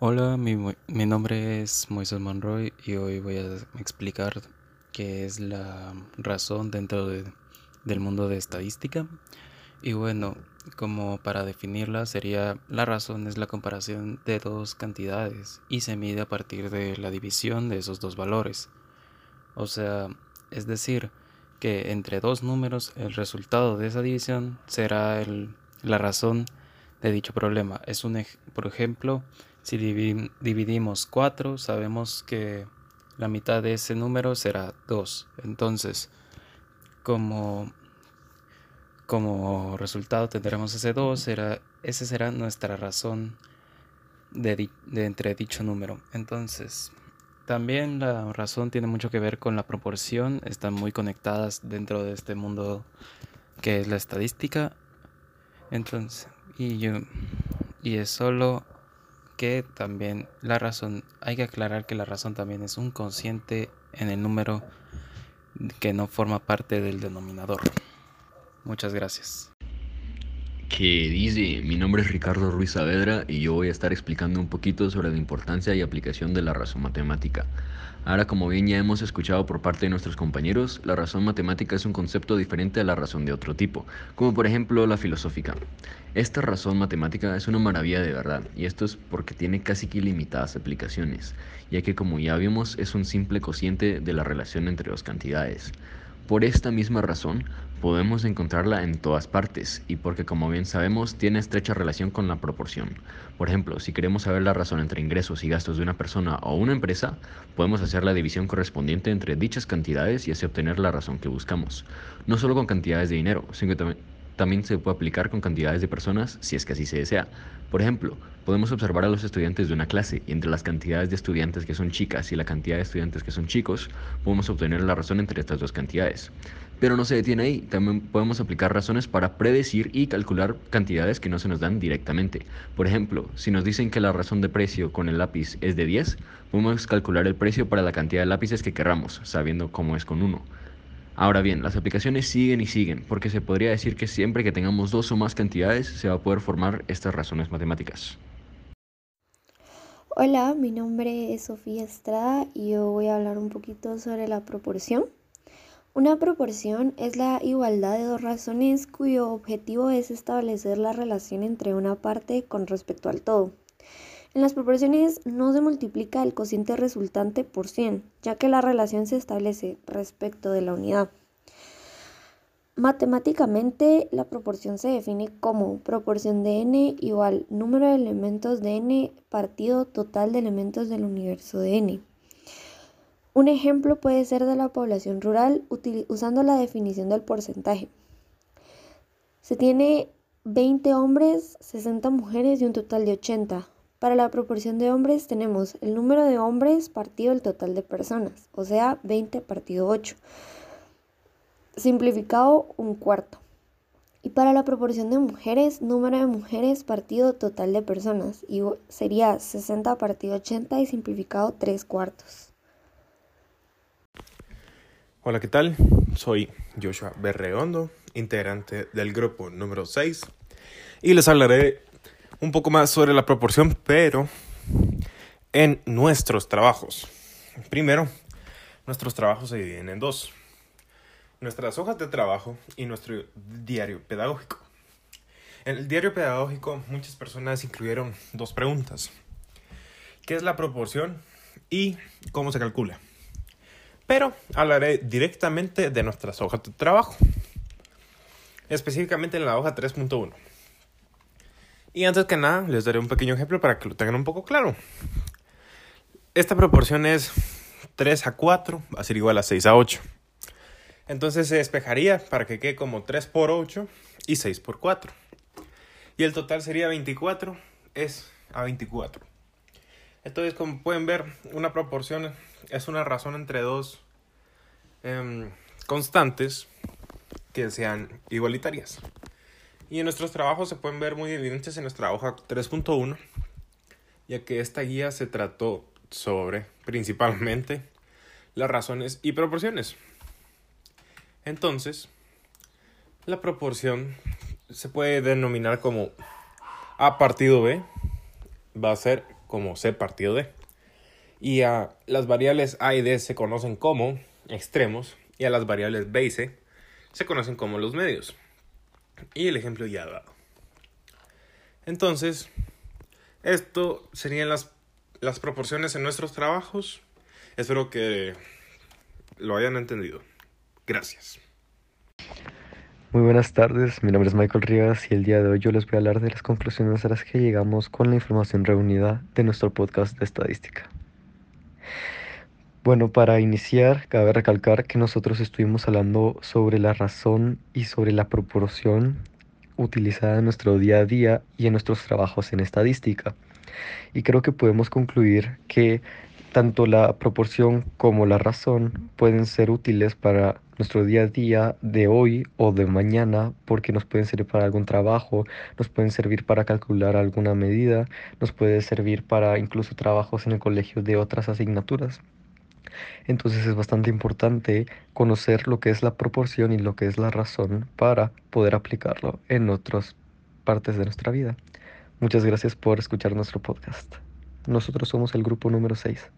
Hola, mi, mi, nombre es Moisés Monroy y hoy voy a explicar qué es la razón dentro del mundo de estadística. Y bueno, como para definirla sería la razón es la comparación de dos cantidades y se mide a partir de la división de esos dos valores. O sea, es decir, que entre dos números el resultado de esa división será el, la razón de dicho problema. Es un, por ejemplo, si dividimos 4, sabemos que la mitad de ese número será 2. Entonces, como, como resultado tendremos ese 2, será, esa será nuestra razón de, de entre dicho número. Entonces, también la razón tiene mucho que ver con la proporción, están muy conectadas dentro de este mundo que es la estadística. Entonces, y yo y es solo que también la razón, hay que aclarar que la razón también es un consciente en el número que no forma parte del denominador. Muchas gracias que dice, mi nombre es Ricardo Ruiz Saavedra y yo voy a estar explicando un poquito sobre la importancia y aplicación de la razón matemática. Ahora, como bien ya hemos escuchado por parte de nuestros compañeros, la razón matemática es un concepto diferente a la razón de otro tipo, como por ejemplo la filosófica. Esta razón matemática es una maravilla de verdad, y esto es porque tiene casi que ilimitadas aplicaciones, ya que como ya vimos es un simple cociente de la relación entre dos cantidades. Por esta misma razón, podemos encontrarla en todas partes y porque como bien sabemos tiene estrecha relación con la proporción. Por ejemplo, si queremos saber la razón entre ingresos y gastos de una persona o una empresa, podemos hacer la división correspondiente entre dichas cantidades y así obtener la razón que buscamos. No solo con cantidades de dinero, sino también también se puede aplicar con cantidades de personas si es que así se desea. Por ejemplo, podemos observar a los estudiantes de una clase y entre las cantidades de estudiantes que son chicas y la cantidad de estudiantes que son chicos, podemos obtener la razón entre estas dos cantidades. Pero no se detiene ahí, también podemos aplicar razones para predecir y calcular cantidades que no se nos dan directamente. Por ejemplo, si nos dicen que la razón de precio con el lápiz es de 10, podemos calcular el precio para la cantidad de lápices que querramos, sabiendo cómo es con uno. Ahora bien, las aplicaciones siguen y siguen, porque se podría decir que siempre que tengamos dos o más cantidades se va a poder formar estas razones matemáticas. Hola, mi nombre es Sofía Estrada y yo voy a hablar un poquito sobre la proporción. Una proporción es la igualdad de dos razones cuyo objetivo es establecer la relación entre una parte con respecto al todo. En las proporciones no se multiplica el cociente resultante por 100, ya que la relación se establece respecto de la unidad. Matemáticamente, la proporción se define como proporción de n igual número de elementos de n partido total de elementos del universo de n. Un ejemplo puede ser de la población rural usando la definición del porcentaje. Se tiene 20 hombres, 60 mujeres y un total de 80. Para la proporción de hombres tenemos el número de hombres partido el total de personas, o sea, 20 partido 8. Simplificado, un cuarto. Y para la proporción de mujeres, número de mujeres partido total de personas, y sería 60 partido 80 y simplificado 3 cuartos. Hola, ¿qué tal? Soy Joshua Berreondo, integrante del grupo número 6, y les hablaré un poco más sobre la proporción, pero en nuestros trabajos. Primero, nuestros trabajos se dividen en dos. Nuestras hojas de trabajo y nuestro diario pedagógico. En el diario pedagógico muchas personas incluyeron dos preguntas. ¿Qué es la proporción y cómo se calcula? Pero hablaré directamente de nuestras hojas de trabajo. Específicamente en la hoja 3.1. Y antes que nada, les daré un pequeño ejemplo para que lo tengan un poco claro. Esta proporción es 3 a 4, va a ser igual a 6 a 8. Entonces se despejaría para que quede como 3 por 8 y 6 por 4. Y el total sería 24, es a 24. Entonces, como pueden ver, una proporción es una razón entre dos em, constantes que sean igualitarias. Y en nuestros trabajos se pueden ver muy evidentes en nuestra hoja 3.1, ya que esta guía se trató sobre principalmente las razones y proporciones. Entonces, la proporción se puede denominar como A partido B va a ser como C partido D. Y a las variables A y D se conocen como extremos y a las variables B y C se conocen como los medios. Y el ejemplo ya dado. Entonces, esto serían las, las proporciones en nuestros trabajos. Espero que lo hayan entendido. Gracias. Muy buenas tardes, mi nombre es Michael Rivas y el día de hoy yo les voy a hablar de las conclusiones a las que llegamos con la información reunida de nuestro podcast de estadística. Bueno, para iniciar, cabe recalcar que nosotros estuvimos hablando sobre la razón y sobre la proporción utilizada en nuestro día a día y en nuestros trabajos en estadística. Y creo que podemos concluir que tanto la proporción como la razón pueden ser útiles para nuestro día a día de hoy o de mañana porque nos pueden servir para algún trabajo, nos pueden servir para calcular alguna medida, nos puede servir para incluso trabajos en el colegio de otras asignaturas. Entonces es bastante importante conocer lo que es la proporción y lo que es la razón para poder aplicarlo en otras partes de nuestra vida. Muchas gracias por escuchar nuestro podcast. Nosotros somos el grupo número 6.